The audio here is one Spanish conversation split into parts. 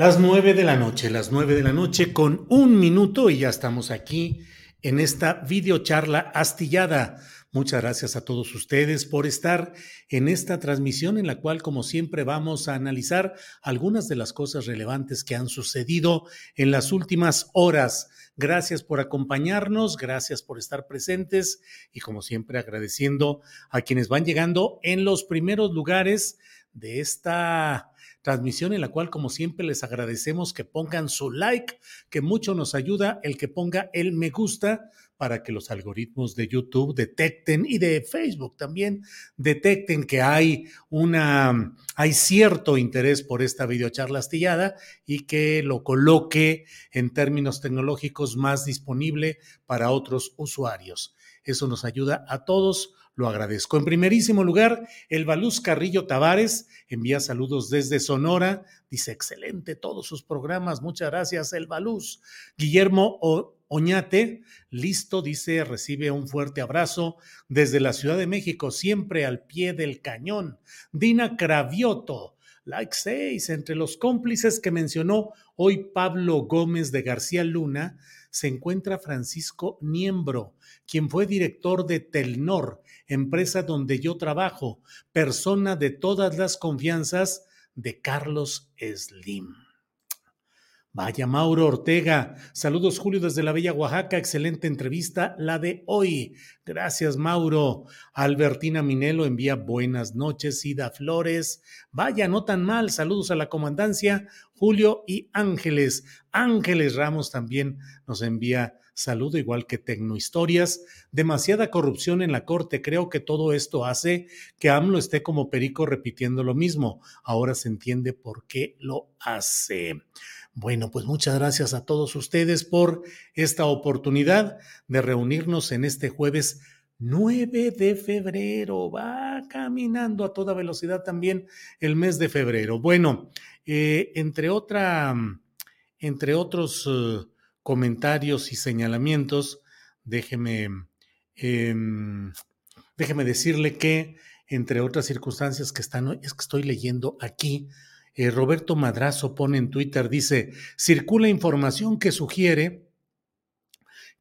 Las nueve de la noche, las nueve de la noche con un minuto y ya estamos aquí en esta videocharla astillada. Muchas gracias a todos ustedes por estar en esta transmisión en la cual, como siempre, vamos a analizar algunas de las cosas relevantes que han sucedido en las últimas horas. Gracias por acompañarnos, gracias por estar presentes y, como siempre, agradeciendo a quienes van llegando en los primeros lugares de esta transmisión en la cual, como siempre, les agradecemos que pongan su like, que mucho nos ayuda el que ponga el me gusta para que los algoritmos de YouTube detecten y de Facebook también detecten que hay una hay cierto interés por esta videocharla astillada y que lo coloque en términos tecnológicos más disponible para otros usuarios. Eso nos ayuda a todos lo agradezco. En primerísimo lugar, el Baluz Carrillo Tavares envía saludos desde Sonora. Dice, excelente todos sus programas. Muchas gracias, el Baluz. Guillermo Oñate, listo, dice, recibe un fuerte abrazo desde la Ciudad de México, siempre al pie del cañón. Dina Cravioto, like 6, entre los cómplices que mencionó hoy Pablo Gómez de García Luna, se encuentra Francisco Niembro, quien fue director de Telnor, empresa donde yo trabajo, persona de todas las confianzas de Carlos Slim. Vaya Mauro Ortega. Saludos Julio desde la Bella Oaxaca. Excelente entrevista, la de hoy. Gracias Mauro. Albertina Minelo envía buenas noches. Ida Flores. Vaya, no tan mal. Saludos a la comandancia. Julio y Ángeles. Ángeles Ramos también nos envía saludo, igual que Tecnohistorias. Demasiada corrupción en la Corte. Creo que todo esto hace que AMLO esté como perico repitiendo lo mismo. Ahora se entiende por qué lo hace. Bueno, pues muchas gracias a todos ustedes por esta oportunidad de reunirnos en este jueves 9 de febrero. Va caminando a toda velocidad también el mes de febrero. Bueno, eh, entre, otra, entre otros uh, comentarios y señalamientos, déjeme, eh, déjeme decirle que, entre otras circunstancias que están, es que estoy leyendo aquí, eh, Roberto Madrazo pone en Twitter, dice, circula información que sugiere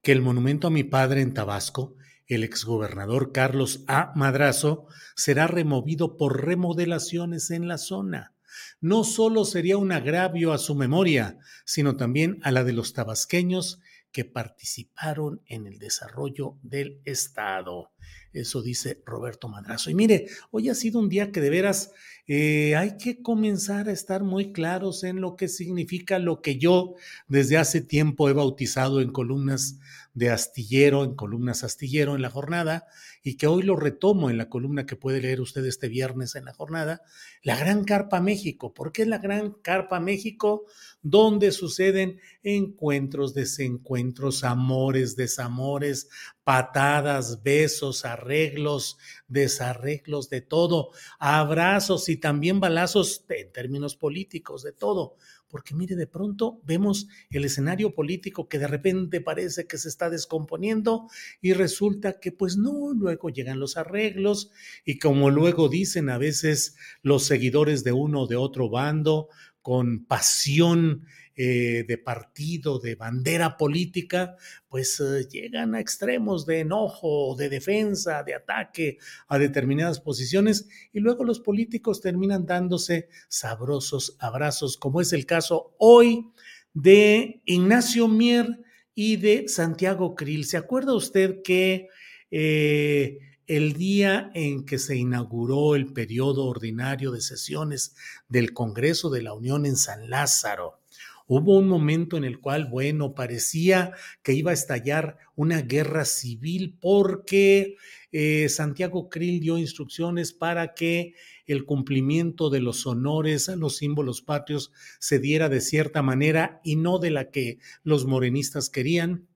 que el monumento a mi padre en Tabasco, el exgobernador Carlos A. Madrazo, será removido por remodelaciones en la zona. No solo sería un agravio a su memoria, sino también a la de los tabasqueños que participaron en el desarrollo del Estado. Eso dice Roberto Madrazo. Y mire, hoy ha sido un día que de veras eh, hay que comenzar a estar muy claros en lo que significa lo que yo desde hace tiempo he bautizado en columnas de astillero, en columnas astillero en la jornada, y que hoy lo retomo en la columna que puede leer usted este viernes en la jornada, la Gran Carpa México. ¿Por qué la Gran Carpa México? Donde suceden encuentros, desencuentros, amores, desamores, patadas, besos, arreglos, desarreglos, de todo, abrazos y también balazos en términos políticos, de todo. Porque mire, de pronto vemos el escenario político que de repente parece que se está descomponiendo y resulta que pues no, luego llegan los arreglos y como luego dicen a veces los seguidores de uno o de otro bando con pasión eh, de partido, de bandera política, pues eh, llegan a extremos de enojo, de defensa, de ataque a determinadas posiciones y luego los políticos terminan dándose sabrosos abrazos, como es el caso hoy de Ignacio Mier y de Santiago Krill. ¿Se acuerda usted que eh, el día en que se inauguró el periodo ordinario de sesiones del Congreso de la Unión en San Lázaro, Hubo un momento en el cual, bueno, parecía que iba a estallar una guerra civil porque eh, Santiago Krill dio instrucciones para que el cumplimiento de los honores a los símbolos patrios se diera de cierta manera y no de la que los morenistas querían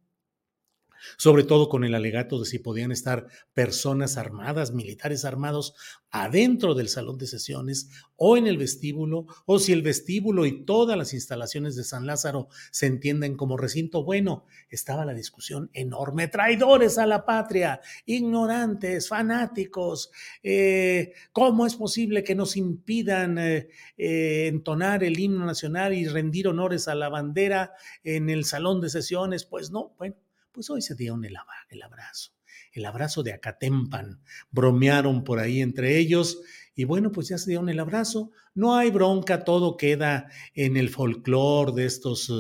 sobre todo con el alegato de si podían estar personas armadas, militares armados, adentro del salón de sesiones o en el vestíbulo, o si el vestíbulo y todas las instalaciones de San Lázaro se entienden como recinto. Bueno, estaba la discusión enorme. Traidores a la patria, ignorantes, fanáticos. Eh, ¿Cómo es posible que nos impidan eh, eh, entonar el himno nacional y rendir honores a la bandera en el salón de sesiones? Pues no, bueno pues hoy se dieron el, el abrazo, el abrazo de Acatempan. Bromearon por ahí entre ellos y bueno, pues ya se dieron el abrazo. No hay bronca, todo queda en el folclore de estos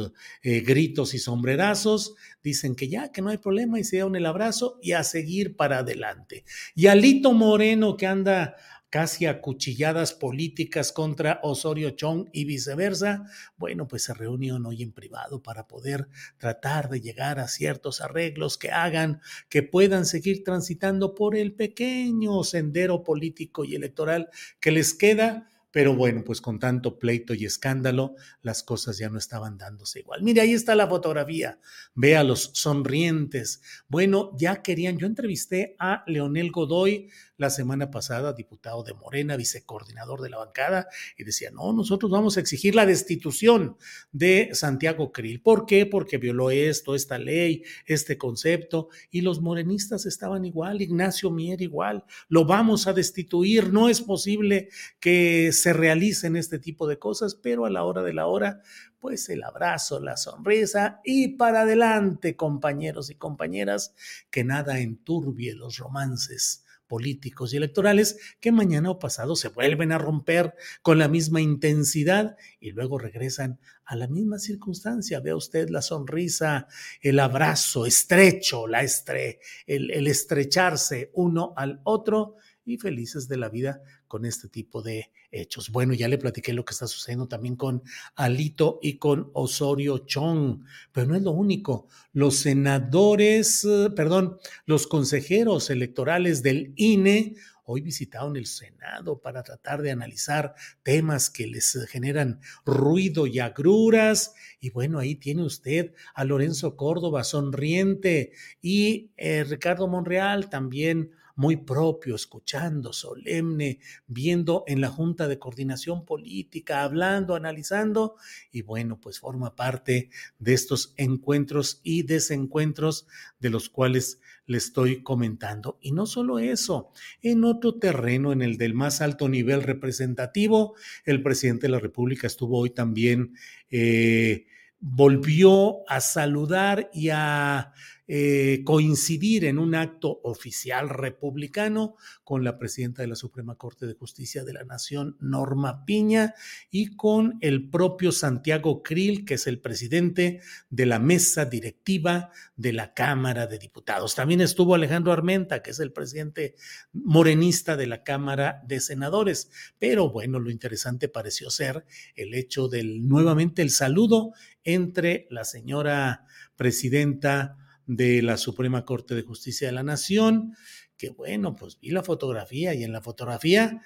eh, gritos y sombrerazos. Dicen que ya, que no hay problema y se dieron el abrazo y a seguir para adelante. Y Alito Moreno que anda casi acuchilladas políticas contra Osorio Chong y viceversa, bueno, pues se reunieron hoy en privado para poder tratar de llegar a ciertos arreglos que hagan que puedan seguir transitando por el pequeño sendero político y electoral que les queda pero bueno, pues con tanto pleito y escándalo, las cosas ya no estaban dándose igual. Mire, ahí está la fotografía. Vea los sonrientes. Bueno, ya querían, yo entrevisté a Leonel Godoy la semana pasada, diputado de Morena, vicecoordinador de la bancada, y decía, no, nosotros vamos a exigir la destitución de Santiago Krill. ¿Por qué? Porque violó esto, esta ley, este concepto, y los morenistas estaban igual, Ignacio Mier igual, lo vamos a destituir, no es posible que se realicen este tipo de cosas, pero a la hora de la hora, pues el abrazo, la sonrisa y para adelante, compañeros y compañeras, que nada enturbie los romances políticos y electorales que mañana o pasado se vuelven a romper con la misma intensidad y luego regresan a la misma circunstancia. Vea usted la sonrisa, el abrazo estrecho, la estre, el, el estrecharse uno al otro y felices de la vida con este tipo de hechos. Bueno, ya le platiqué lo que está sucediendo también con Alito y con Osorio Chong, pero no es lo único. Los senadores, eh, perdón, los consejeros electorales del INE hoy visitaron el Senado para tratar de analizar temas que les generan ruido y agruras. Y bueno, ahí tiene usted a Lorenzo Córdoba sonriente y eh, Ricardo Monreal también muy propio, escuchando, solemne, viendo en la Junta de Coordinación Política, hablando, analizando, y bueno, pues forma parte de estos encuentros y desencuentros de los cuales le estoy comentando. Y no solo eso, en otro terreno, en el del más alto nivel representativo, el presidente de la República estuvo hoy también, eh, volvió a saludar y a eh, coincidir en un acto oficial republicano con la presidenta de la Suprema Corte de Justicia de la Nación, Norma Piña, y con el propio Santiago Krill, que es el presidente de la mesa directiva de la Cámara de Diputados. También estuvo Alejandro Armenta, que es el presidente morenista de la Cámara de Senadores. Pero bueno, lo interesante pareció ser el hecho del nuevamente el saludo entre la señora presidenta de la Suprema Corte de Justicia de la Nación, que bueno, pues vi la fotografía y en la fotografía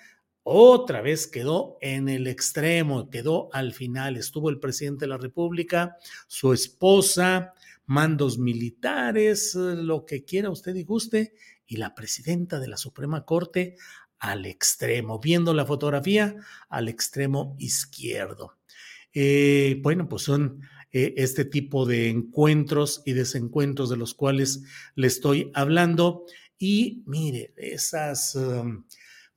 otra vez quedó en el extremo, quedó al final, estuvo el presidente de la República, su esposa, mandos militares, lo que quiera usted y guste, y la presidenta de la Suprema Corte al extremo, viendo la fotografía al extremo izquierdo. Eh, bueno, pues son eh, este tipo de encuentros y desencuentros de los cuales le estoy hablando. Y mire, esas... Um,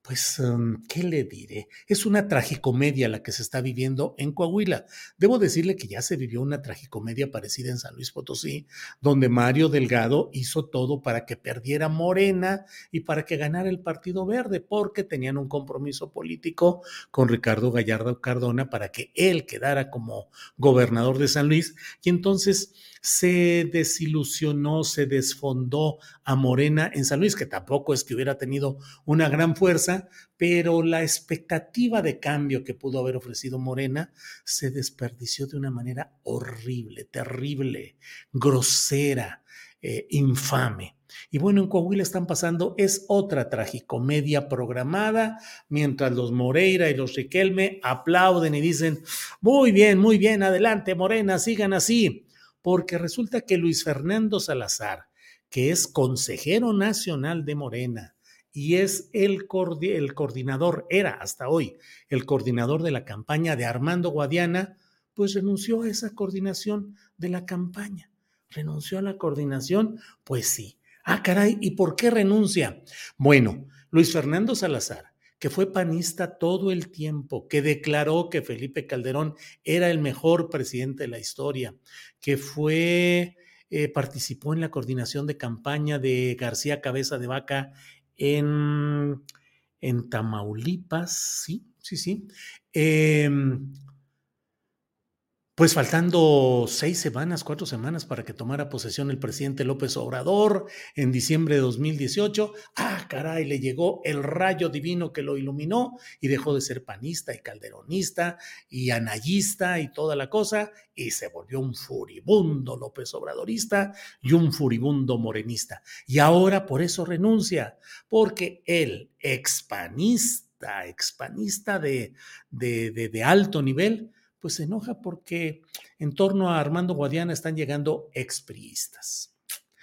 pues, em, ¿qué le diré? Es una tragicomedia la que se está viviendo en Coahuila. Debo decirle que ya se vivió una tragicomedia parecida en San Luis Potosí, donde Mario Delgado hizo todo para que perdiera Morena y para que ganara el Partido Verde, porque tenían un compromiso político con Ricardo Gallardo Cardona para que él quedara como gobernador de San Luis. Y entonces se desilusionó, se desfondó a Morena en San Luis, que tampoco es que hubiera tenido una gran fuerza, pero la expectativa de cambio que pudo haber ofrecido Morena se desperdició de una manera horrible, terrible, grosera, eh, infame. Y bueno, en Coahuila están pasando, es otra tragicomedia programada, mientras los Moreira y los Riquelme aplauden y dicen, muy bien, muy bien, adelante Morena, sigan así porque resulta que Luis Fernando Salazar, que es consejero nacional de Morena y es el, el coordinador, era hasta hoy el coordinador de la campaña de Armando Guadiana, pues renunció a esa coordinación de la campaña. ¿Renunció a la coordinación? Pues sí. Ah, caray, ¿y por qué renuncia? Bueno, Luis Fernando Salazar que fue panista todo el tiempo, que declaró que Felipe Calderón era el mejor presidente de la historia, que fue, eh, participó en la coordinación de campaña de García Cabeza de Vaca en, en Tamaulipas, sí, sí, sí. Em, pues faltando seis semanas, cuatro semanas para que tomara posesión el presidente López Obrador en diciembre de 2018, ah, caray, le llegó el rayo divino que lo iluminó y dejó de ser panista y calderonista y anayista y toda la cosa y se volvió un furibundo López Obradorista y un furibundo morenista. Y ahora por eso renuncia, porque el expanista, expanista de, de, de, de alto nivel, pues se enoja porque en torno a Armando Guadiana están llegando expriistas.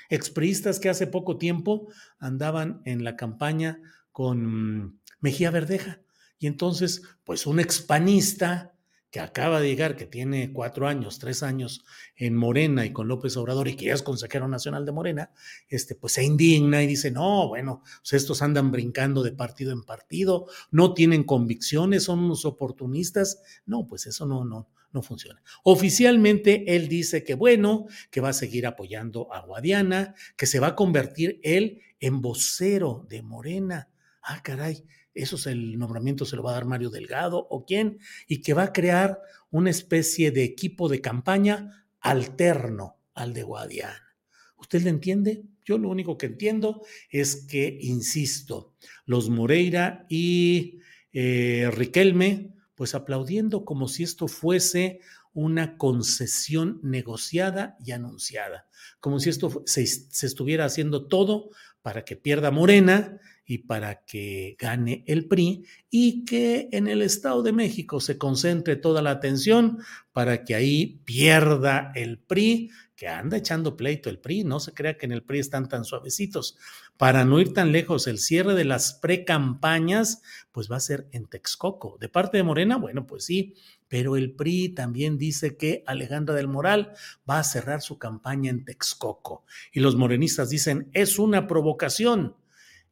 Expriistas que hace poco tiempo andaban en la campaña con Mejía Verdeja. Y entonces, pues un expanista que acaba de llegar, que tiene cuatro años, tres años en Morena y con López Obrador y que ya es consejero nacional de Morena, este, pues se indigna y dice, no, bueno, pues estos andan brincando de partido en partido, no tienen convicciones, son unos oportunistas. No, pues eso no, no, no funciona. Oficialmente él dice que bueno, que va a seguir apoyando a Guadiana, que se va a convertir él en vocero de Morena. Ah, caray, eso es el nombramiento se lo va a dar Mario Delgado o quién, y que va a crear una especie de equipo de campaña alterno al de Guadiana. ¿Usted le entiende? Yo lo único que entiendo es que, insisto, los Moreira y eh, Riquelme, pues aplaudiendo como si esto fuese una concesión negociada y anunciada, como si esto se, se estuviera haciendo todo para que pierda Morena y para que gane el PRI y que en el Estado de México se concentre toda la atención para que ahí pierda el PRI, que anda echando pleito el PRI, no se crea que en el PRI están tan suavecitos. Para no ir tan lejos, el cierre de las precampañas, pues va a ser en Texcoco. De parte de Morena, bueno, pues sí, pero el PRI también dice que Alejandra del Moral va a cerrar su campaña en Texcoco. Y los morenistas dicen, es una provocación.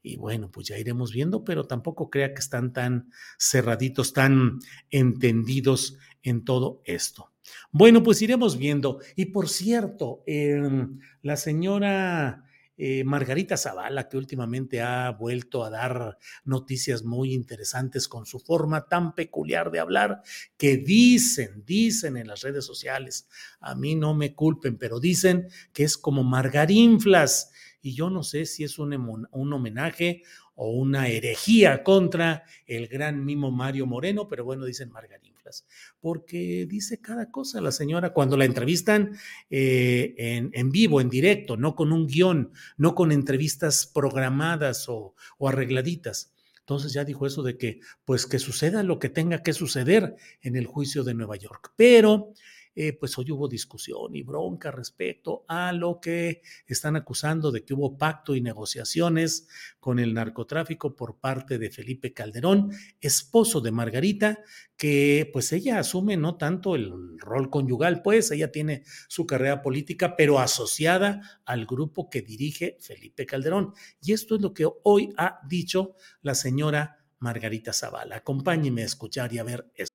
Y bueno, pues ya iremos viendo, pero tampoco crea que están tan cerraditos, tan entendidos en todo esto. Bueno, pues iremos viendo. Y por cierto, em, la señora eh, Margarita Zavala, que últimamente ha vuelto a dar noticias muy interesantes con su forma tan peculiar de hablar, que dicen, dicen en las redes sociales, a mí no me culpen, pero dicen que es como Margarinflas y yo no sé si es un, un homenaje o una herejía contra el gran mimo Mario Moreno, pero bueno, dicen Margarinflas, porque dice cada cosa la señora cuando la entrevistan eh, en, en, vivo, en directo, no con un guion, no con entrevistas programadas o, o arregladitas. Entonces ya dijo eso de que, pues que suceda lo que tenga que suceder en el juicio de Nueva York. Pero eh, pues hoy hubo discusión y bronca respecto a lo que están acusando de que hubo pacto y negociaciones con el narcotráfico por parte de Felipe Calderón, esposo de Margarita, que pues ella asume no tanto el rol conyugal, pues ella tiene su carrera política, pero asociada al grupo que dirige Felipe Calderón. Y esto es lo que hoy ha dicho la señora Margarita Zavala. Acompáñeme a escuchar y a ver esto.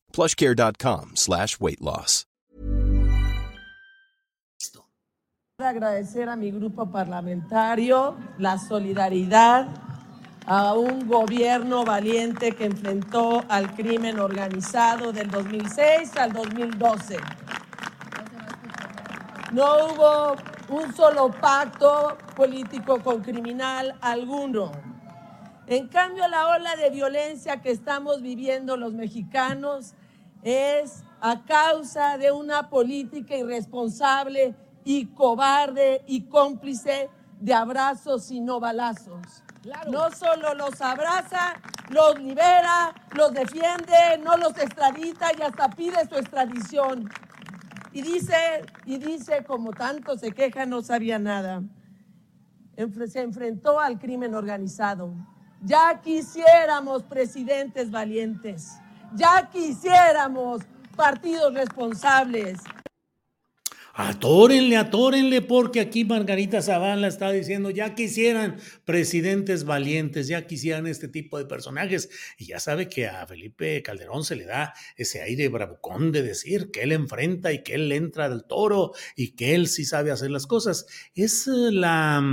plushcare.com slash weight loss. Agradecer a mi grupo parlamentario la solidaridad a un gobierno valiente que enfrentó al crimen organizado del 2006 al 2012. No hubo un solo pacto político con criminal alguno. En cambio, la ola de violencia que estamos viviendo los mexicanos es a causa de una política irresponsable y cobarde y cómplice de abrazos y no balazos. No solo los abraza, los libera, los defiende, no los extradita y hasta pide su extradición. Y dice, y dice, como tanto se queja, no sabía nada. Se enfrentó al crimen organizado. Ya quisiéramos presidentes valientes. Ya quisiéramos partidos responsables. Atórenle, atórenle, porque aquí Margarita Zavala está diciendo, ya quisieran presidentes valientes, ya quisieran este tipo de personajes. Y ya sabe que a Felipe Calderón se le da ese aire bravucón de decir que él enfrenta y que él entra del toro y que él sí sabe hacer las cosas. Es la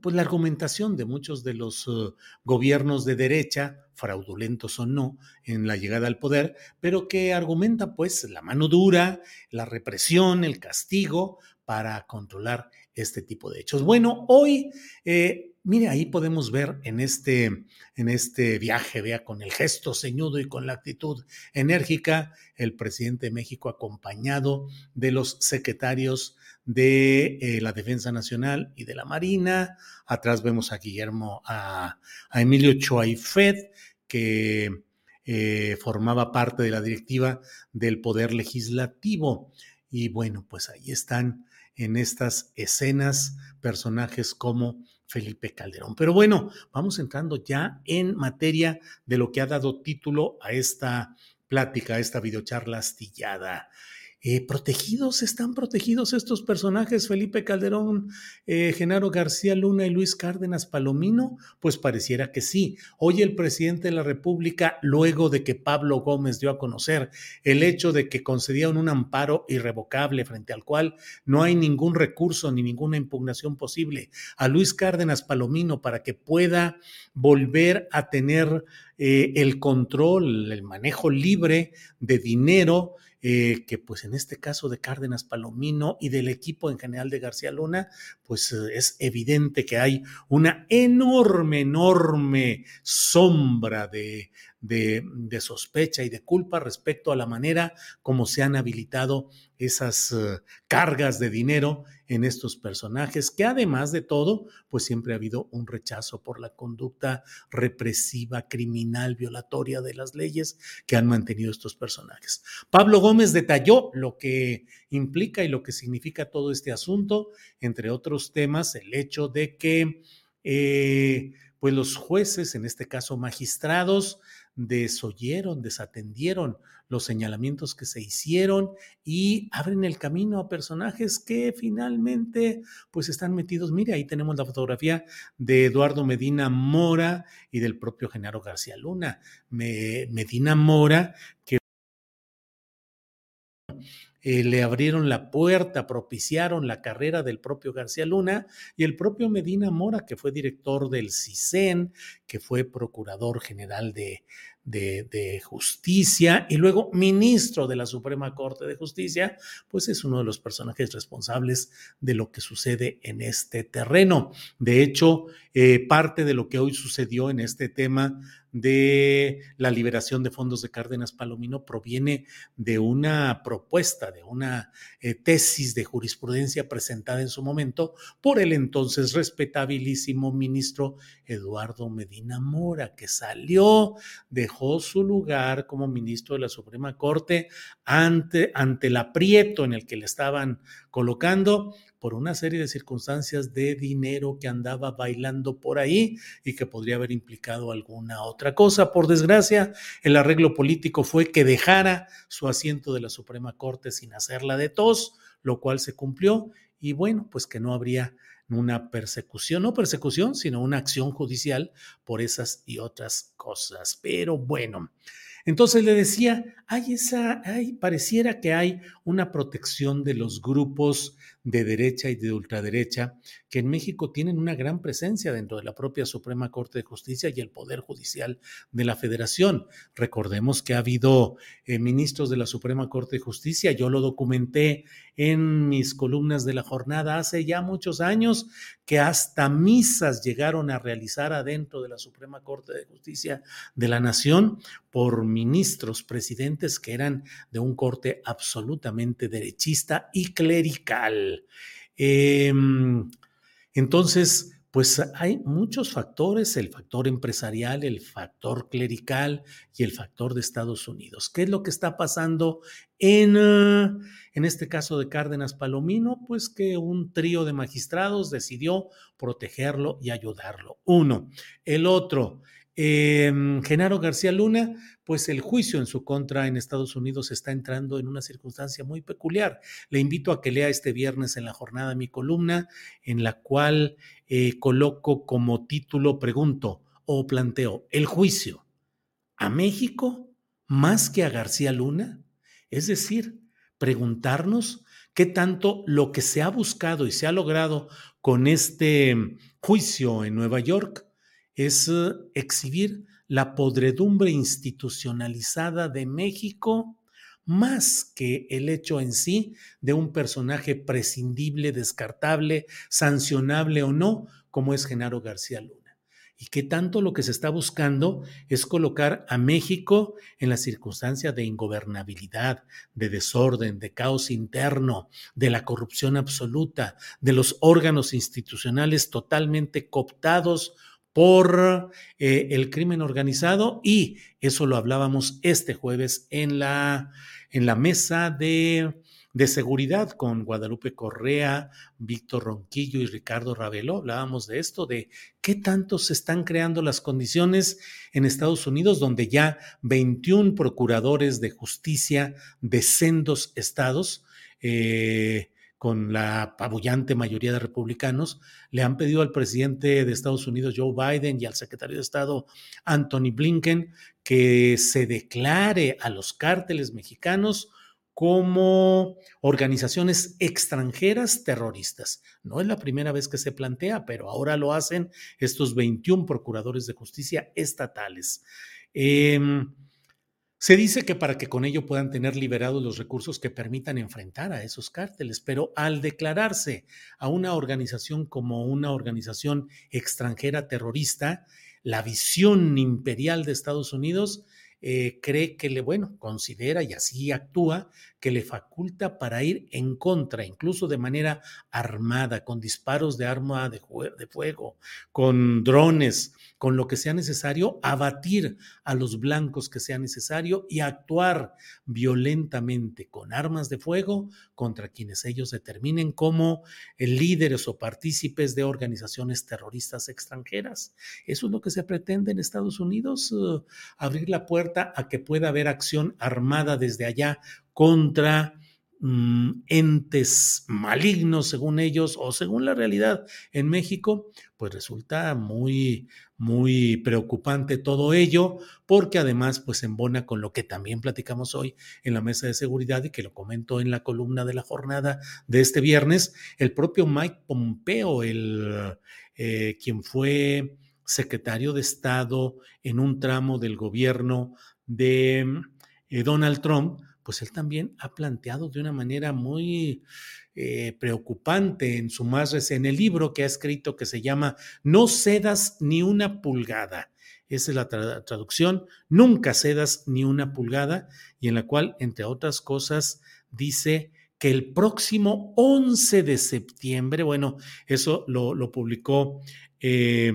pues la argumentación de muchos de los uh, gobiernos de derecha, fraudulentos o no, en la llegada al poder, pero que argumenta pues la mano dura, la represión, el castigo para controlar este tipo de hechos. Bueno, hoy, eh, mire, ahí podemos ver en este, en este viaje, vea, con el gesto ceñudo y con la actitud enérgica, el presidente de México acompañado de los secretarios de eh, la Defensa Nacional y de la Marina. Atrás vemos a Guillermo, a, Emilio Choaifet, que eh, formaba parte de la directiva del Poder Legislativo. Y bueno, pues ahí están en estas escenas personajes como Felipe Calderón. Pero bueno, vamos entrando ya en materia de lo que ha dado título a esta plática, a esta videocharla astillada. Eh, protegidos, están protegidos estos personajes, Felipe Calderón, eh, Genaro García Luna y Luis Cárdenas Palomino, pues pareciera que sí. Hoy el presidente de la República, luego de que Pablo Gómez dio a conocer el hecho de que concedían un amparo irrevocable frente al cual no hay ningún recurso ni ninguna impugnación posible a Luis Cárdenas Palomino para que pueda volver a tener eh, el control, el manejo libre de dinero, eh, que pues en este caso de Cárdenas Palomino y del equipo en general de García Luna, pues eh, es evidente que hay una enorme, enorme sombra de, de, sospecha y de culpa respecto a la manera como se han habilitado esas eh, cargas de dinero en estos personajes, que además de todo, pues siempre ha habido un rechazo por la conducta represiva, criminal, violatoria de las leyes que han mantenido estos personajes. Pablo Gómez detalló lo que implica y lo que significa todo este asunto, entre otros temas, el hecho de que... Eh, pues los jueces, en este caso magistrados, desoyeron, desatendieron los señalamientos que se hicieron y abren el camino a personajes que finalmente pues están metidos. Mire, ahí tenemos la fotografía de Eduardo Medina Mora y del propio Genaro García Luna. Medina Mora, que eh, le abrieron la puerta, propiciaron la carrera del propio García Luna y el propio Medina Mora, que fue director del CISEN, que fue procurador general de, Justicia y luego ministro de la Suprema Corte de Justicia, pues es uno de los personajes responsables de lo que sucede en este terreno. De hecho, eh, parte de lo que hoy sucedió en este tema de la liberación de fondos de Cárdenas Palomino proviene de una propuesta, de una eh, tesis de jurisprudencia presentada en su momento por el entonces respetabilísimo ministro Eduardo Medina Mora, que salió, dejó su lugar como ministro de la Suprema Corte ante, ante el aprieto en el que le estaban colocando por una serie de circunstancias de dinero que andaba bailando por ahí y que podría haber implicado alguna otra cosa. Por desgracia, el arreglo político fue que dejara su asiento de la Suprema Corte sin hacerla de tos, lo cual se cumplió y bueno, pues que no habría una persecución, no persecución, sino una acción judicial por esas y otras cosas. Pero bueno, entonces le decía, hay esa, hay, pareciera que hay una protección de los grupos de derecha y de ultraderecha que en México tienen una gran presencia dentro de la propia Suprema Corte de Justicia y el Poder Judicial de la Federación. Recordemos que ha habido eh, ministros de la Suprema Corte de Justicia, yo lo documenté en mis columnas de la jornada hace ya muchos años, que hasta misas llegaron a realizar adentro de la Suprema Corte de Justicia de la Nación por ministros, presidentes que eran de un corte absolutamente derechista y clerical. Em, entonces, pues hay muchos factores, el factor empresarial, el factor clerical y el factor de Estados Unidos. ¿Qué es lo que está pasando en, ah, en este caso de Cárdenas Palomino? Pues que un trío de magistrados decidió protegerlo y ayudarlo. Uno. El otro, Em, Genaro García Luna, pues el juicio en su contra en Estados Unidos está entrando en una circunstancia muy peculiar. Le invito a que lea este viernes en la jornada mi columna, en la cual eh, coloco como título, pregunto o planteo, el juicio a México más que a García Luna. Es decir, preguntarnos qué tanto lo que se ha buscado y se ha logrado con este juicio en Nueva York es eh, exhibir la podredumbre institucionalizada de México más que el hecho en sí de un personaje prescindible, descartable, sancionable o no, como es Genaro García Luna. Y que tanto lo que se está buscando es colocar a México en la circunstancia de ingobernabilidad, de desorden, de caos interno, de la corrupción absoluta, de los órganos institucionales totalmente cooptados por eh, el crimen organizado y eso lo hablábamos este jueves en la, en la mesa de, de seguridad con Guadalupe Correa, Víctor Ronquillo y Ricardo Ravelo. Hablábamos de esto, de qué tanto se están creando las condiciones en Estados Unidos, donde ya 21 procuradores de justicia de sendos estados eh, con la apabullante mayoría de republicanos, le han pedido al presidente de Estados Unidos, Joe Biden, y al secretario de Estado, Anthony Blinken, que se declare a los cárteles mexicanos como organizaciones extranjeras terroristas. No es la primera vez que se plantea, pero ahora lo hacen estos 21 procuradores de justicia estatales. Eh, se dice que para que con ello puedan tener liberados los recursos que permitan enfrentar a esos cárteles, pero al declararse a una organización como una organización extranjera terrorista, la visión imperial de Estados Unidos eh, cree que le, bueno, considera y así actúa, que le faculta para ir en contra, incluso de manera armada, con disparos de arma de, fuego, con drones, con lo que sea necesario, abatir a los blancos que sea necesario y actuar violentamente con armas de fuego contra quienes ellos determinen como líderes o partícipes de organizaciones terroristas extranjeras. Eso es lo que se pretende en Estados Unidos, uh, abrir la puerta a que pueda haber acción armada desde allá contra Mm, entes malignos, según ellos, o según la realidad en México, pues resulta muy, muy preocupante todo ello, porque además, pues embona con lo que también platicamos hoy en la mesa de seguridad y que lo comento en la columna de la jornada de este viernes, el propio Mike Pompeo, el eh, quien fue secretario de Estado en un tramo del gobierno de eh, Donald Trump, pues él también ha planteado de una manera muy eh, preocupante en su más en el libro que ha escrito que se llama No cedas ni una pulgada. Esa es la traducción, nunca cedas ni una pulgada, y en la cual, entre otras cosas, dice que el próximo 11 de septiembre, bueno, eso lo, publicó eh,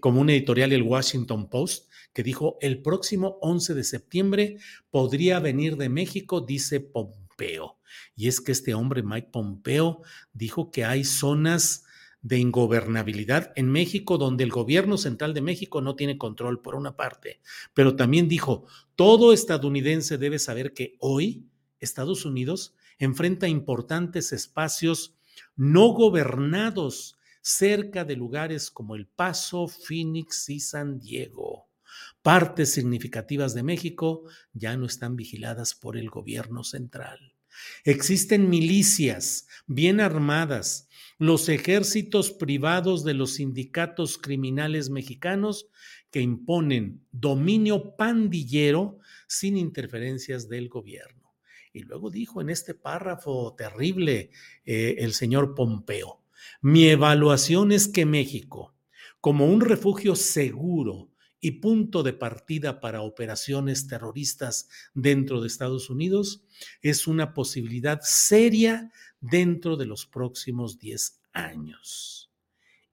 como un editorial el Washington Post, que dijo, el próximo 11 de septiembre podría venir de México, dice Pompeo. Y es que este hombre, Mike Pompeo, dijo que hay zonas de ingobernabilidad en México donde el gobierno central de México no tiene control, por una parte, pero también dijo, todo estadounidense debe saber que hoy Estados Unidos enfrenta importantes espacios no gobernados cerca de lugares como El Paso, Phoenix y San Diego partes significativas de México ya no están vigiladas por el gobierno central. Existen milicias bien armadas, los ejércitos privados de los sindicatos criminales mexicanos que imponen dominio pandillero sin interferencias del gobierno. Y luego dijo en este párrafo terrible eh, el señor Pompeo, mi evaluación es que México, como un refugio seguro y punto de partida para operaciones terroristas dentro de Estados Unidos, es una posibilidad seria dentro de los próximos 10 años.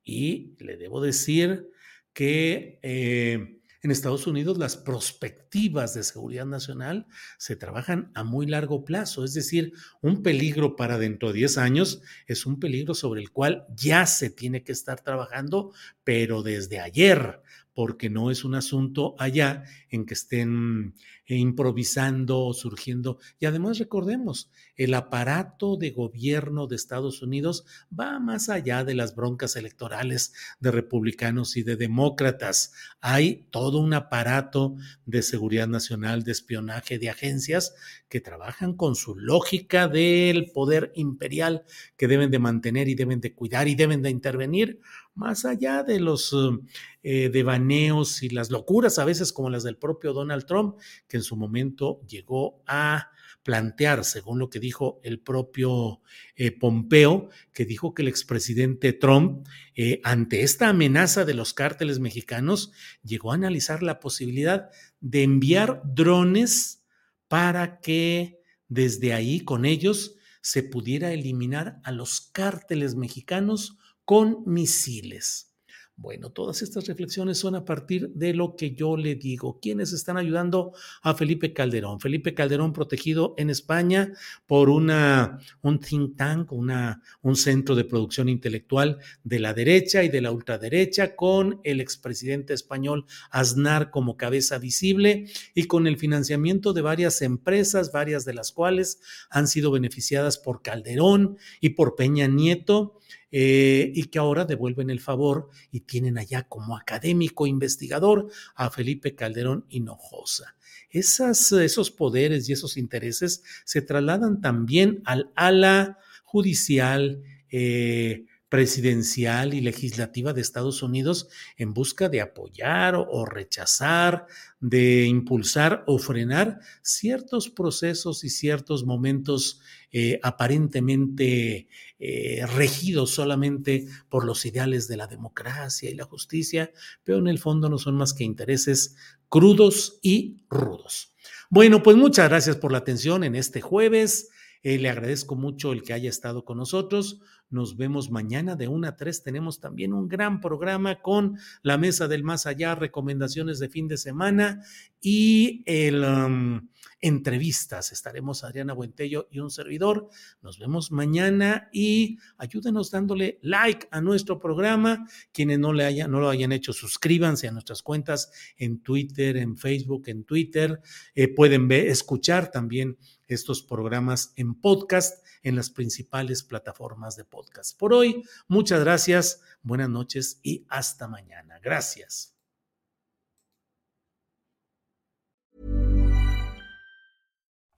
Y le debo decir que eh, en Estados Unidos las perspectivas de seguridad nacional se trabajan a muy largo plazo, es decir, un peligro para dentro de 10 años es un peligro sobre el cual ya se tiene que estar trabajando, pero desde ayer porque no es un asunto allá en que estén improvisando o surgiendo. Y además recordemos, el aparato de gobierno de Estados Unidos va más allá de las broncas electorales de republicanos y de demócratas. Hay todo un aparato de seguridad nacional, de espionaje, de agencias que trabajan con su lógica del poder imperial que deben de mantener y deben de cuidar y deben de intervenir más allá de los eh, devaneos y las locuras, a veces como las del propio Donald Trump, que en su momento llegó a plantear, según lo que dijo el propio eh, Pompeo, que dijo que el expresidente Trump, eh, ante esta amenaza de los cárteles mexicanos, llegó a analizar la posibilidad de enviar drones para que desde ahí, con ellos, se pudiera eliminar a los cárteles mexicanos con misiles. Bueno, todas estas reflexiones son a partir de lo que yo le digo. ¿Quiénes están ayudando a Felipe Calderón? Felipe Calderón protegido en España por una, un think tank, un centro de producción intelectual de la derecha y de la ultraderecha, con el expresidente español Aznar como cabeza visible y con el financiamiento de varias empresas, varias de las cuales han sido beneficiadas por Calderón y por Peña Nieto eh, y que ahora devuelven el favor y tienen allá como académico investigador a Felipe Calderón Hinojosa. Esos poderes y esos intereses se trasladan también al ala judicial, eh, presidencial y legislativa de Estados Unidos en busca de apoyar o rechazar, de impulsar o frenar ciertos procesos y ciertos momentos eh, aparentemente eh, regidos solamente por los ideales de la democracia y la justicia, pero en el fondo no son más que intereses crudos y rudos. Bueno, pues muchas gracias por la atención en este jueves. Eh, le agradezco mucho el que haya estado con nosotros. Nos vemos mañana de 1 a 3. Tenemos también un gran programa con la Mesa del Más Allá, recomendaciones de fin de semana y el, entrevistas. Estaremos Adriana Buentello y un servidor. Nos vemos mañana y ayúdenos dándole like a nuestro programa. Quienes no, le hayan, no lo hayan hecho, suscríbanse a nuestras cuentas en Twitter, en Facebook, en Twitter. Eh, pueden ver, escuchar también estos programas en podcast en las principales plataformas de podcast. Por hoy, muchas gracias, buenas noches y hasta mañana. Gracias.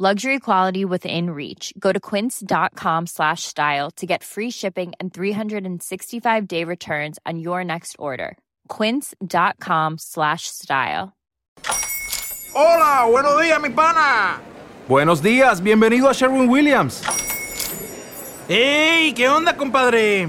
Luxury quality within reach. Go to quince.com slash style to get free shipping and 365 day returns on your next order. Quince.com slash style. Hola, buenos días, mi pana. Buenos días, bienvenido a Sherwin Williams. ¡Ey! ¿Qué onda, compadre?